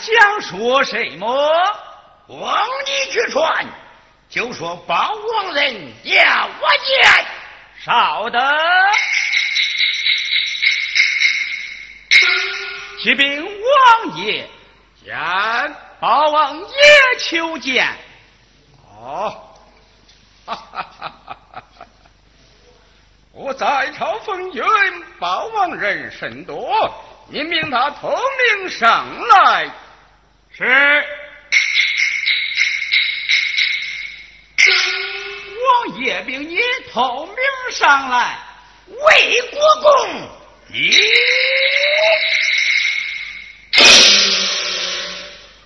想说什么？往里去传，就说包王人要我见。少得，启禀王爷，见包王爷求见。哦，哈哈哈哈哈哈！我在朝奉君，包王人甚多，你命他统领上来。是。王爷命你透明上来，为国公，咦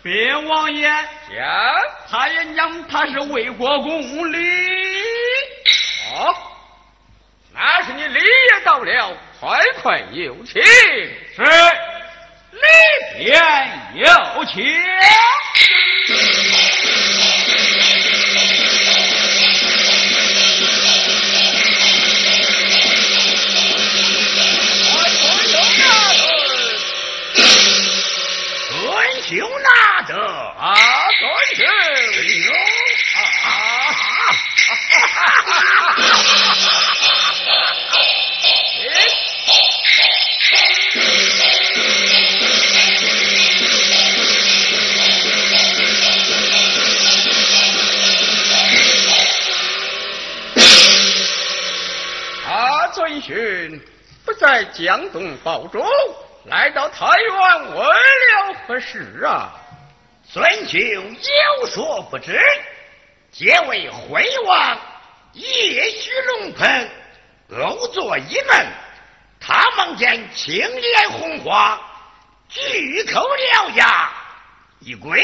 别王爷讲，他也讲他是为国公礼。哦，那是你礼也到了，快快有请。是，礼便有请。就拿着啊，尊兄，牛啊！啊，尊勋不在江东保州。来到太原为了何事啊？孙兄有所不知，皆为惠王夜许龙鹏偶作一梦，他梦见青脸红花，巨口獠牙，一跪，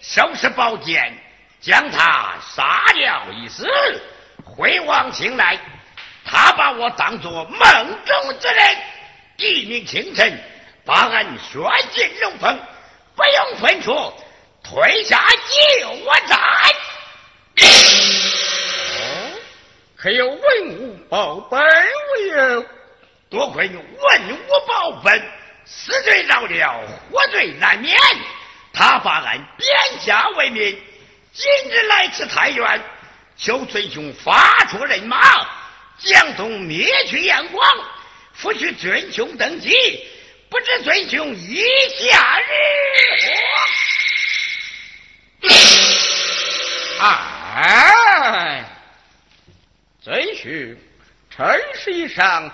手持宝剑，将他杀了一死。惠王醒来，他把我当作梦中之人，一鸣清晨。把俺宣进龙凤，不用分出，退下救我战。可有文武报本无有？多亏文武报本，死罪饶了，活罪难免。他把俺贬下为民，今日来此太原，求尊兄发出人马，将东灭去燕王，扶取尊兄登基。不知尊兄意下如何？哎，尊兄，陈世上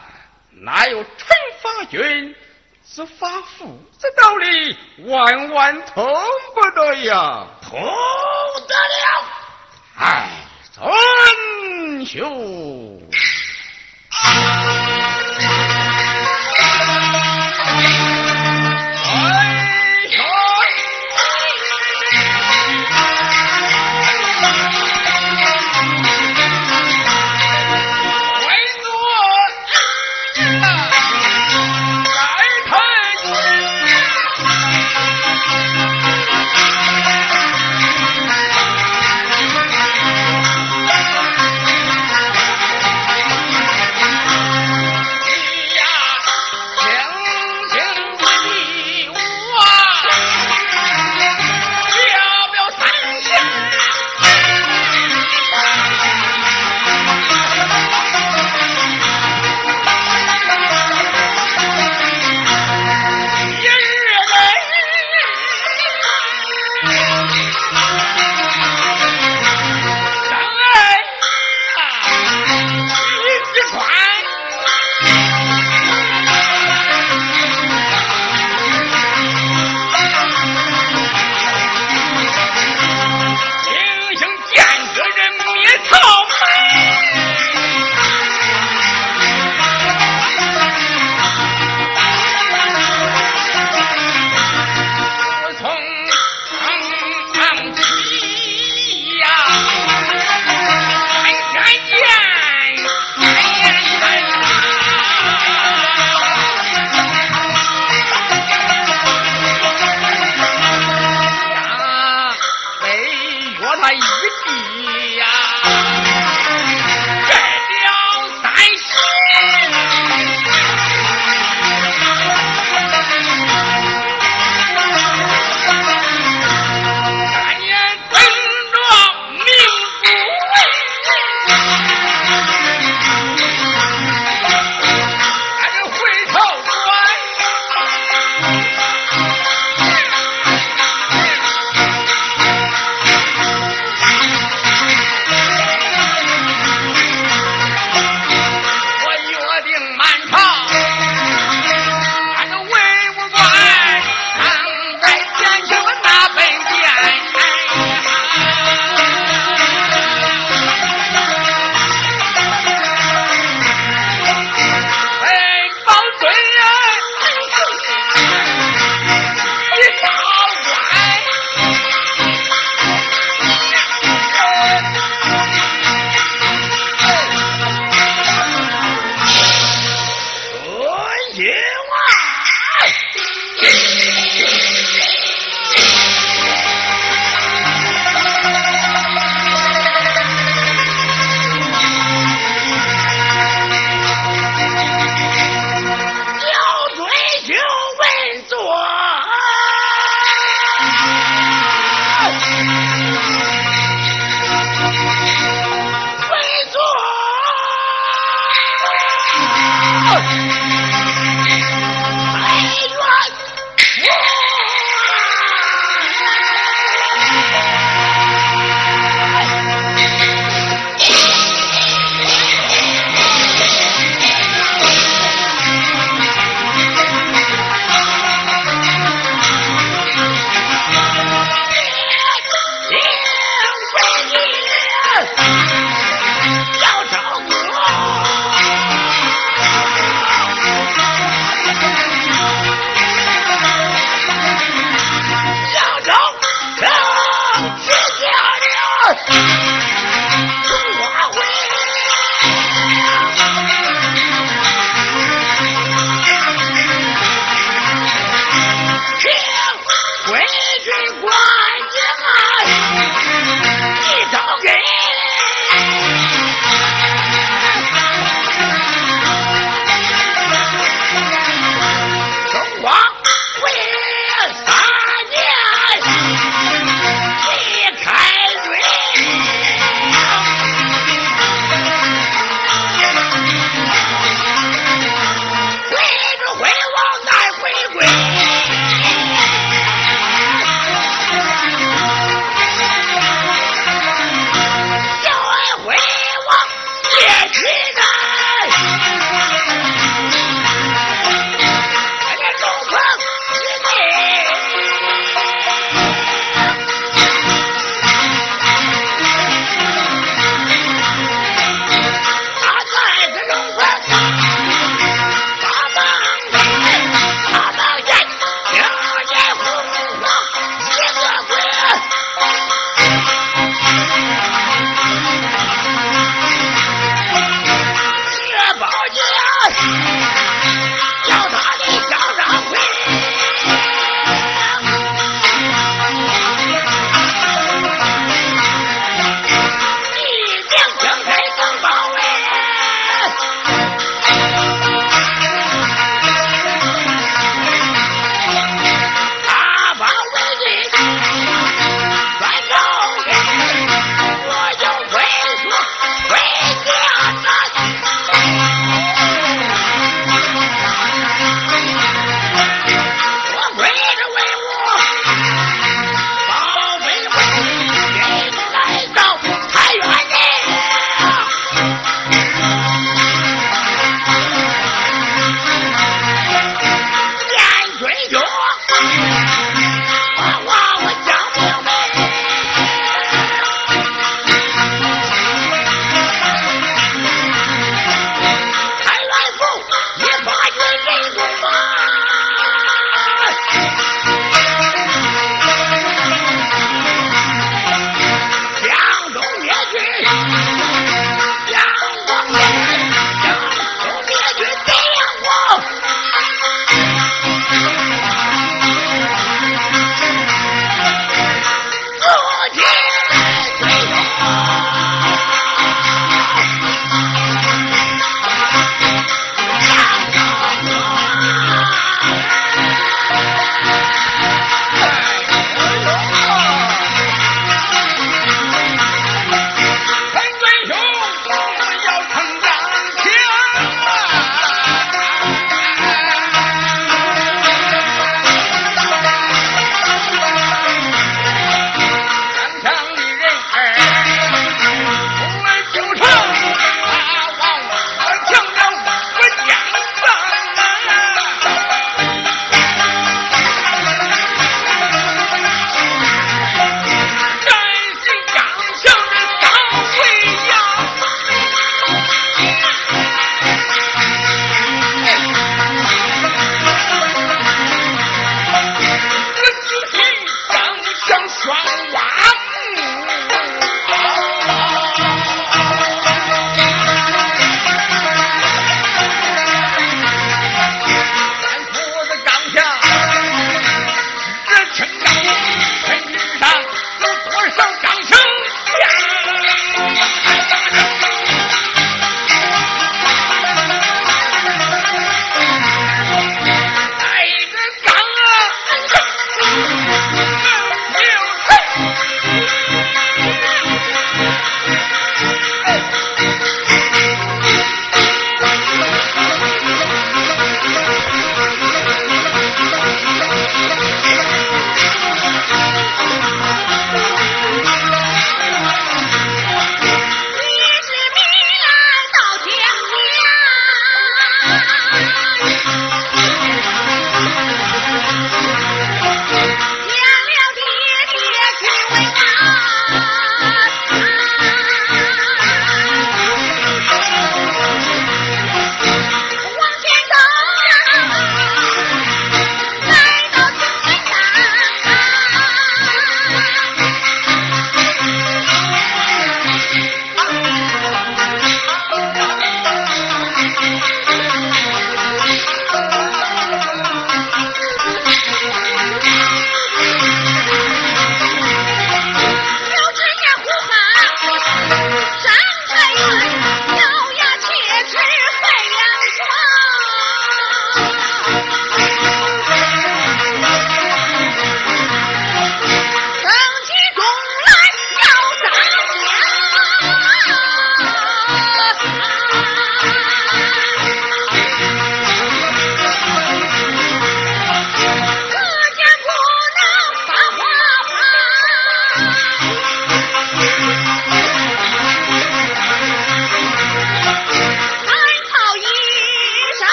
哪有陈法军之法父之道理？万万通不得呀！通得了！哎，尊兄。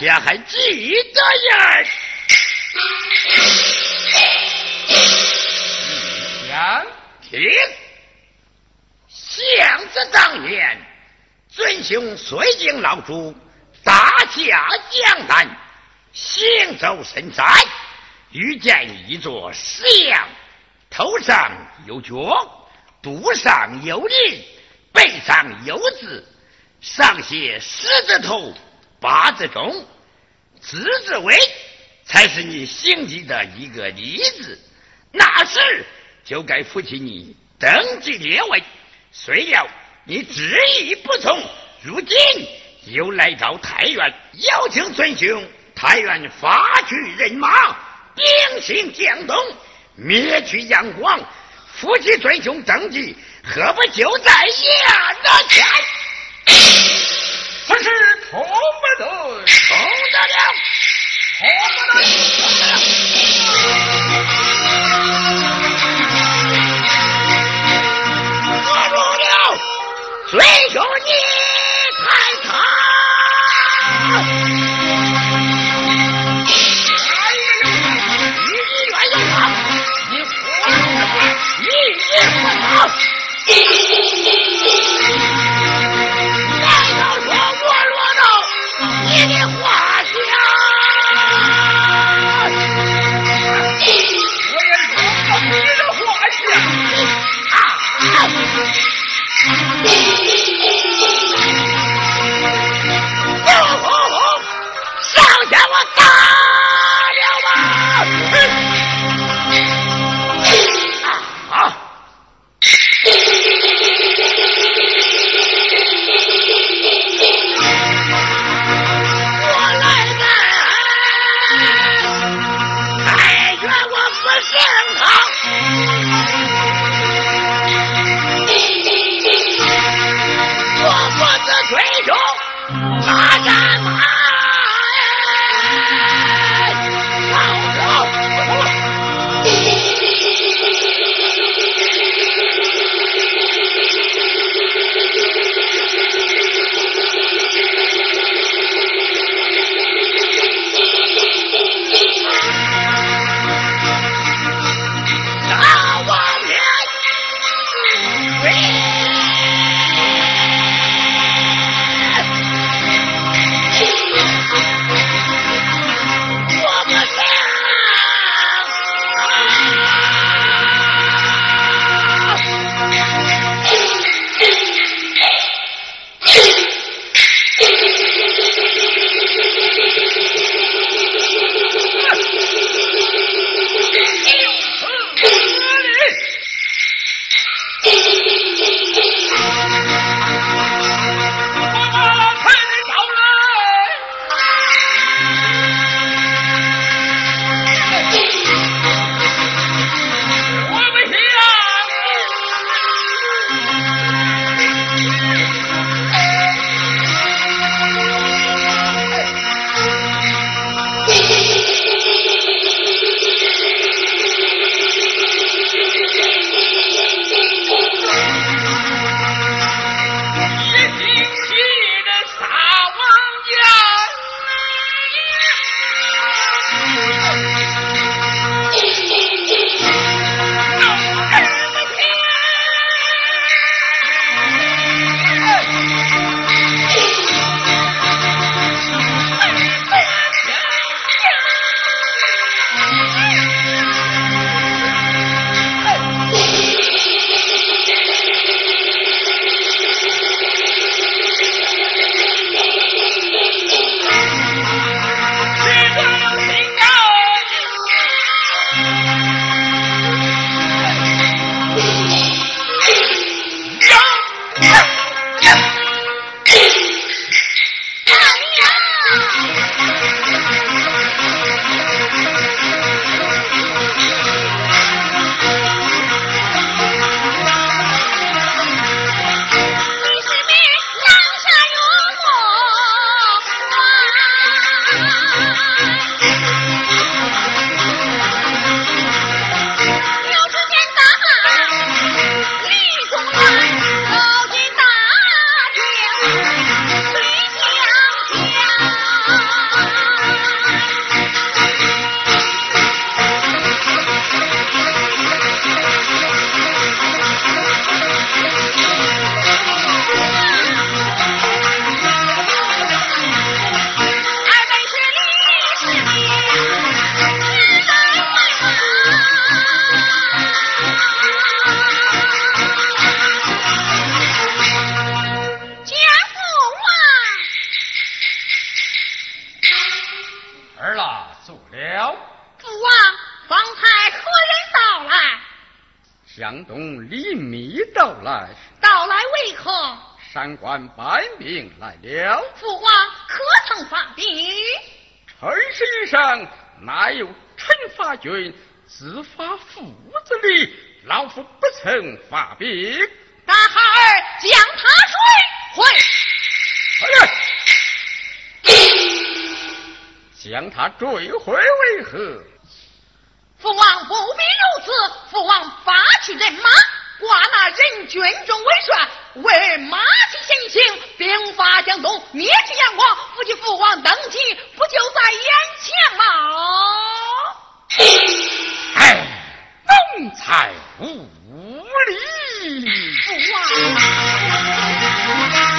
家还记得呀。想听，想着当年，尊兄随经老主，打下江南，行走深山，遇见一座石羊，头上有角，肚上有鳞，背上有字，上写狮子头，八字中，字字尾，才是你行迹的一个例子。那时。就该扶起你登基列位，虽料你执意不从，如今又来到太原，邀请尊兄。太原发去人马，兵行江东，灭去阳光，扶起尊兄登基，何不就在眼前？此事同不得，同得了，同不得。追兄，你看他，你愿意他，你活你 Música 军自发父子里，老夫不曾发兵。大孩儿将他追回。将他追回为何？父王不必如此，父王发去人马，挂那人军中为帅，为马去行刑，兵发江东，灭去杨广，扶亲父王登基，不就在眼前吗？哎弄彩无理。不花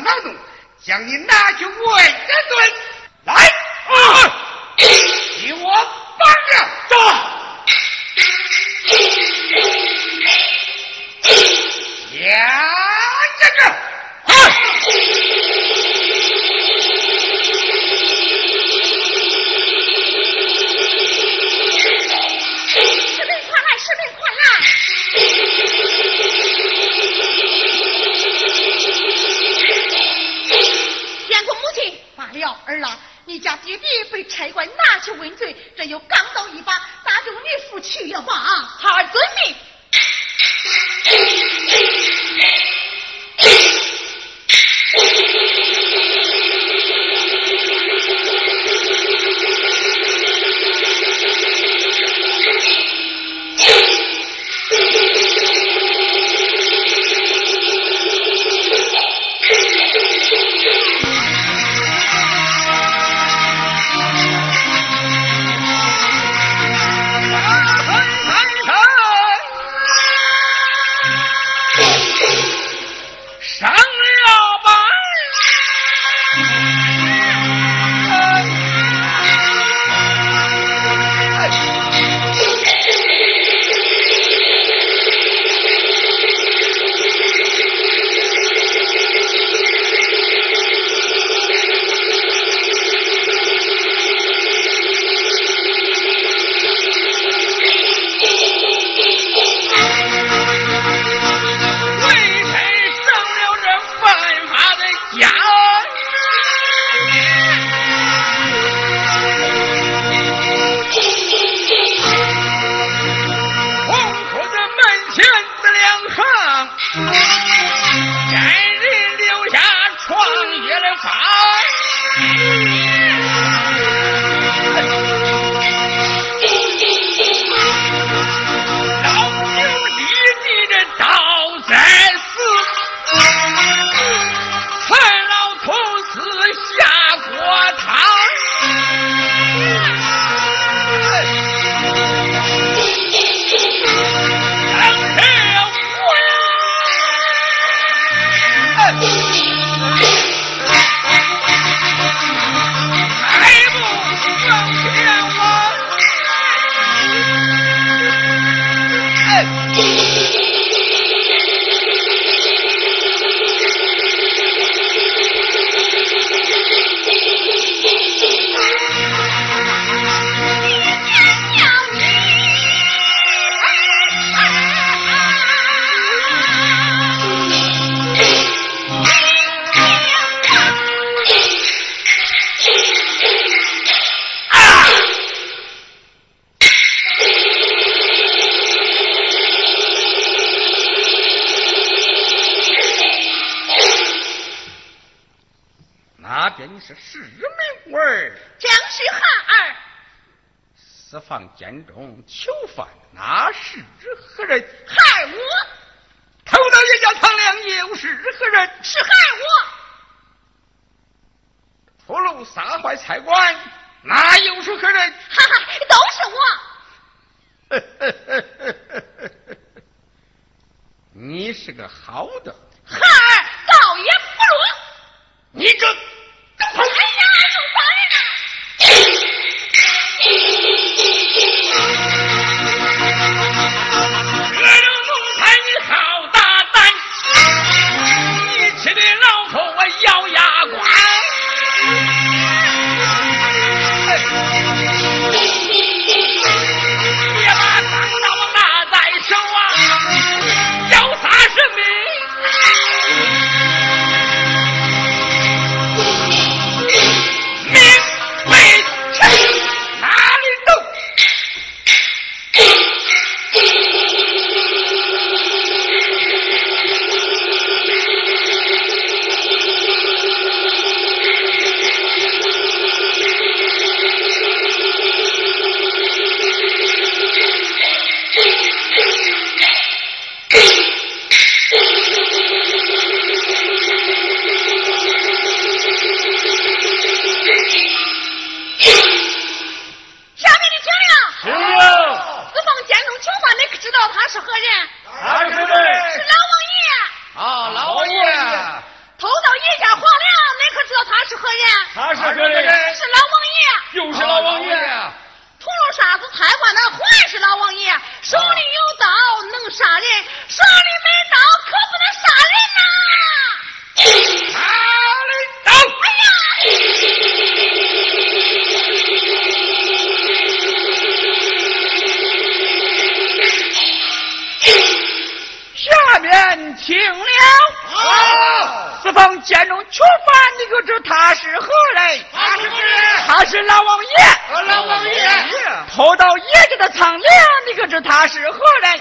cannot 弟弟被差官拿去问罪，这又刚到一把，咋就你夫妻了吧啊？好，遵命。don't? 个人知他是何人？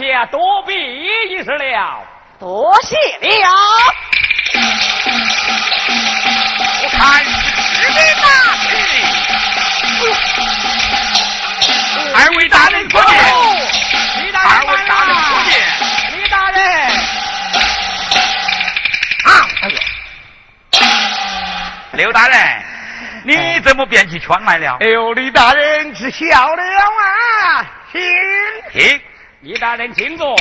三太府下，多避一时了。多谢了。我看是的大事。二位大人可见？二位大人可见？李大人。啊！哎呦，刘大人，你怎么变起圈来了？哎呦，李大人知晓了啊！请请，李大人请坐。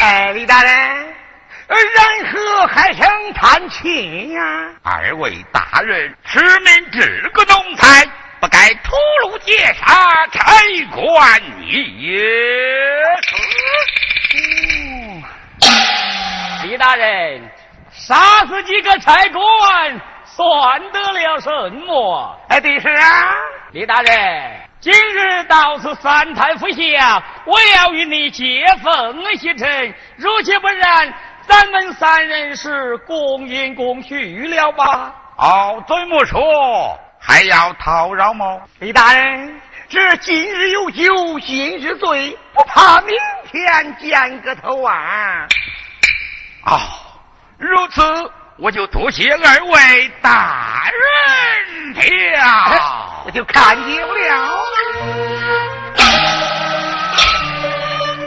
哎，李大人，然何还想弹琴呀？二位大人，此民这个奴才，不该屠戮劫杀差官也。嗯，李大人，杀死几个差官，算得了什么？哎，的是啊，李大人。今日到此三太府下，我要与你接风洗尘。如其不然，咱们三人是共饮共叙了吧？哦，怎么说？还要讨饶吗？李大人，这今日有酒今日醉，不怕明天见个头啊！哦，如此，我就多谢二位大人了。我就看见了，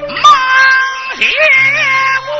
忙谢我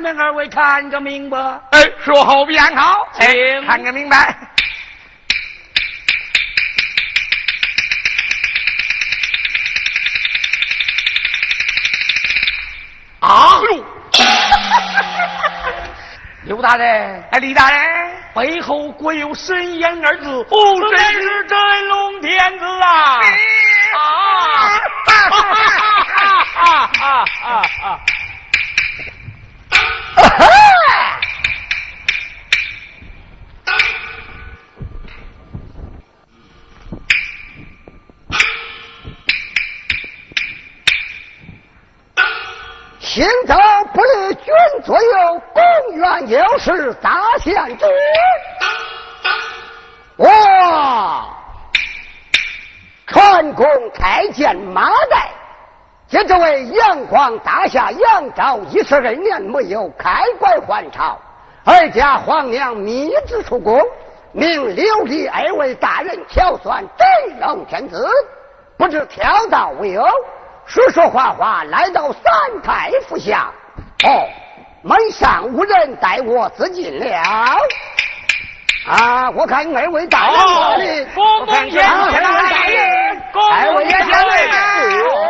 咱们二位看个明白。哎，说好便好，请看个明白。啊！刘大人，哎，李大人，背后果有神烟二字，哦，真是真龙天子啊！啊！哈哈哈哈哈哈！行走不离军左右，公园有事大县知。哇！传公太监马岱，接这位杨光大夏杨昭一十二年没有开关还朝，而家皇娘密旨出宫，命刘立二位大人挑算真龙天子，不知挑到未有？说说话话来到三太府下，哦，门上无人待我自进了。啊，我看二位大人哪里？公公先生，二位大人，二位大人。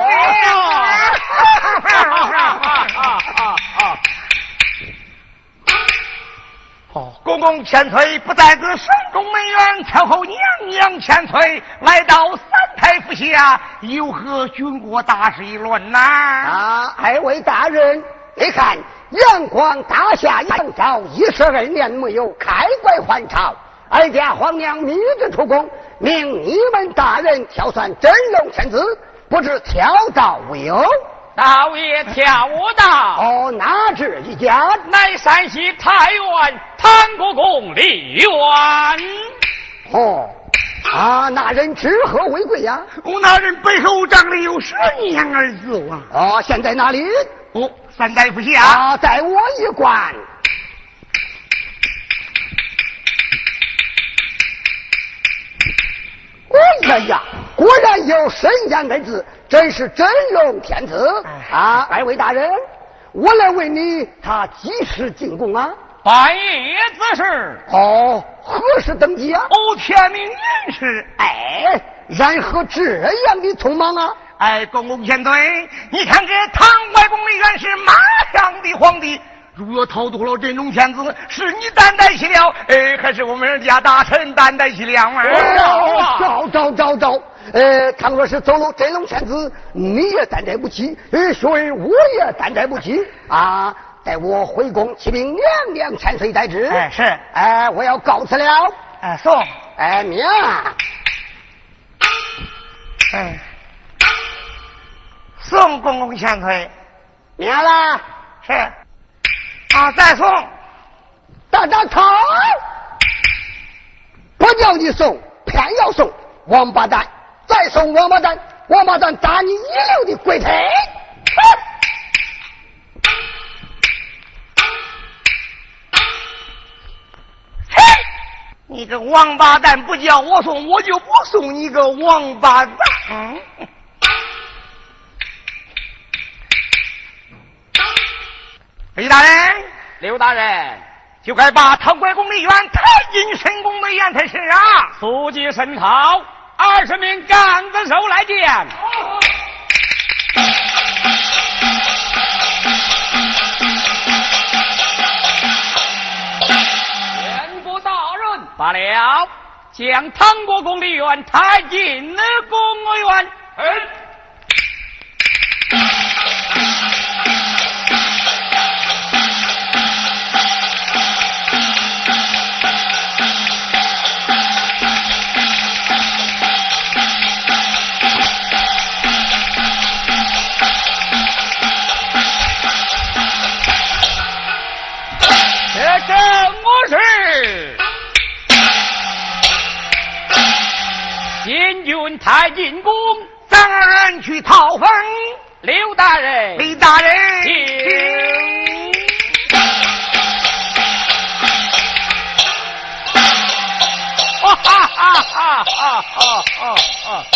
哦，公公千岁不在这省中门院，伺候娘娘千岁来到三太府下，有何军国大事一论呐？啊，二位大人，你看阳光大夏杨昭一十二年没有开国还朝，哀家皇娘密旨出宫，命你们大人挑选真龙天子，不知挑到未有？倒也挑到。哦，哪知一家？乃山西太原唐国公李渊。哦，啊，那人知何为贵呀？我那人背后长的有神年二字啊！哦，现在哪里？哦，三代不下。啊，带我一关。哎呀呀，果然有神言二字，真是真龙天子啊！二位大人，我来问你，他几时进宫啊？半夜子时。哦，何时登基啊？哦，天明年时。哎，然何这样的匆忙啊？哎，公公千岁，你看这唐外公的元是马上的皇帝，如若逃脱了这种骗子，是你担待起了，哎，还是我们家大臣担待起了啊？招招招招！呃，倘若是走了真龙天子，你也担待不起，呃，所以我也担待不起啊！待我回宫启禀娘娘千岁待之。哎，是，哎，我要告辞了。哎，送。哎，娘。哎，送公公千岁。娘了。是。啊，再送。大大头。不叫你送，偏要送，王八蛋！再送王八蛋，王八蛋打你一溜的鬼腿！你个王八蛋，不叫我送，我就不送你个王八蛋！李大人，刘大人，就该把唐国公的冤抬进申公的眼才是啊！速记申讨。二十名杆子手来见。全国大人罢了，将唐国公的冤抬进了公园。是，监军太进攻，三人去讨封。刘大人，李大人，请。啊啊啊啊啊啊！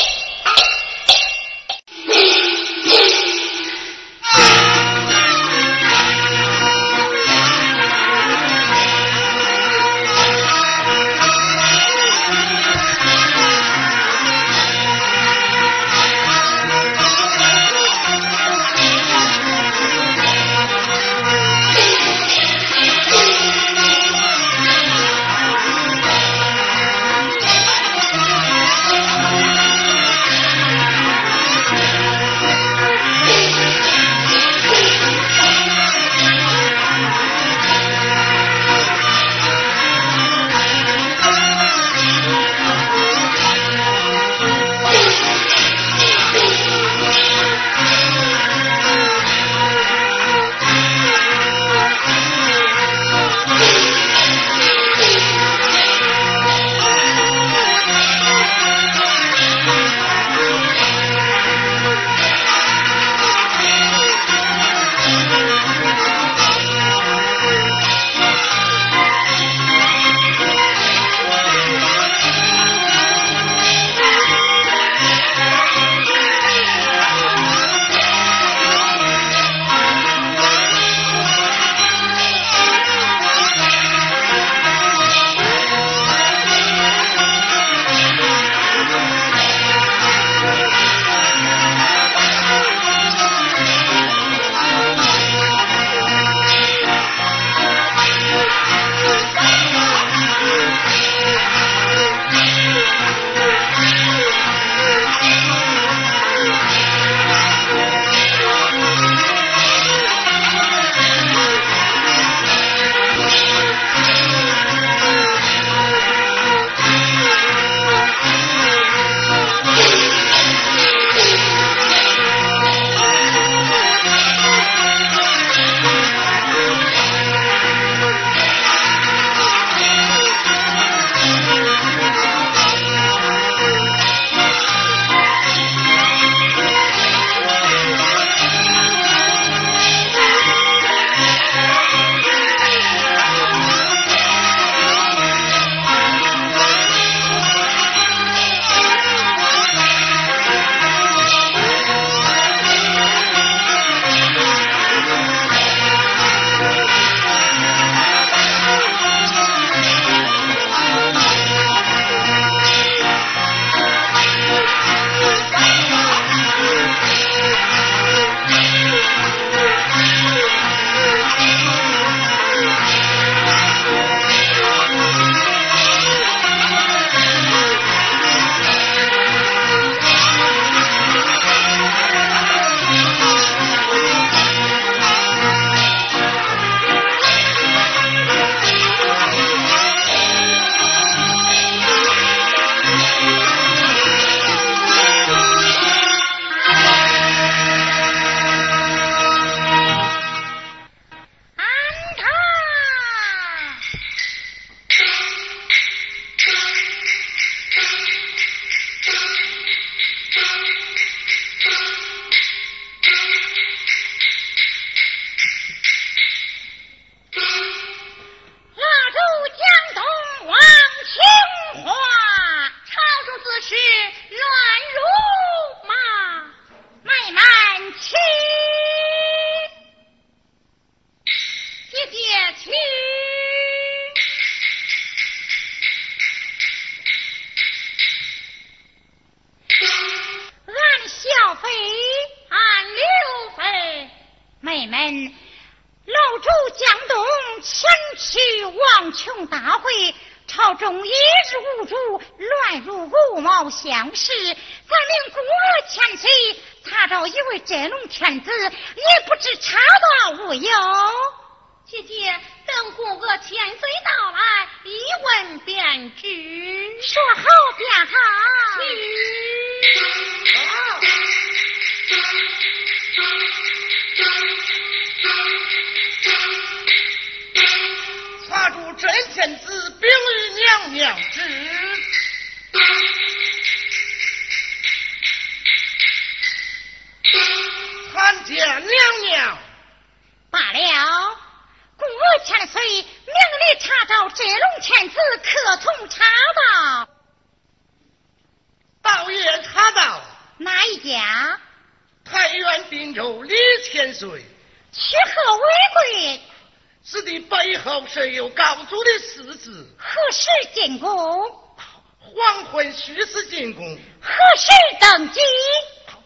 何事登基？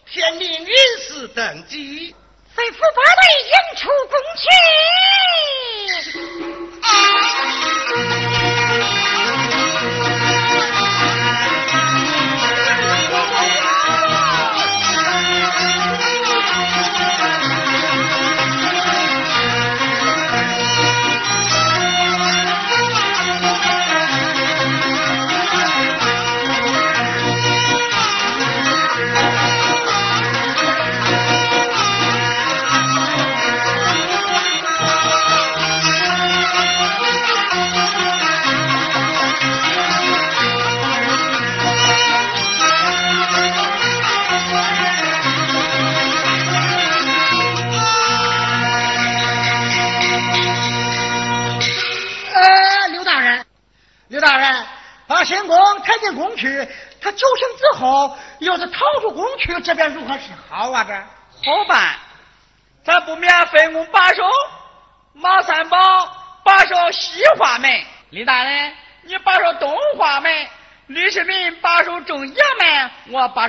天命人世登基。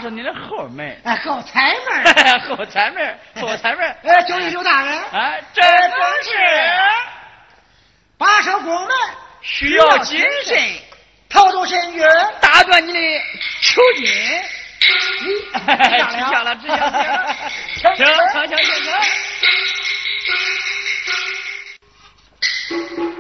你的后门。哎，后财门。后财门，后财门。哎，九里九大人。哎，这是。把守宫门需要谨慎，逃走神君，打断你的求禁。下了，停下了，停停停停停。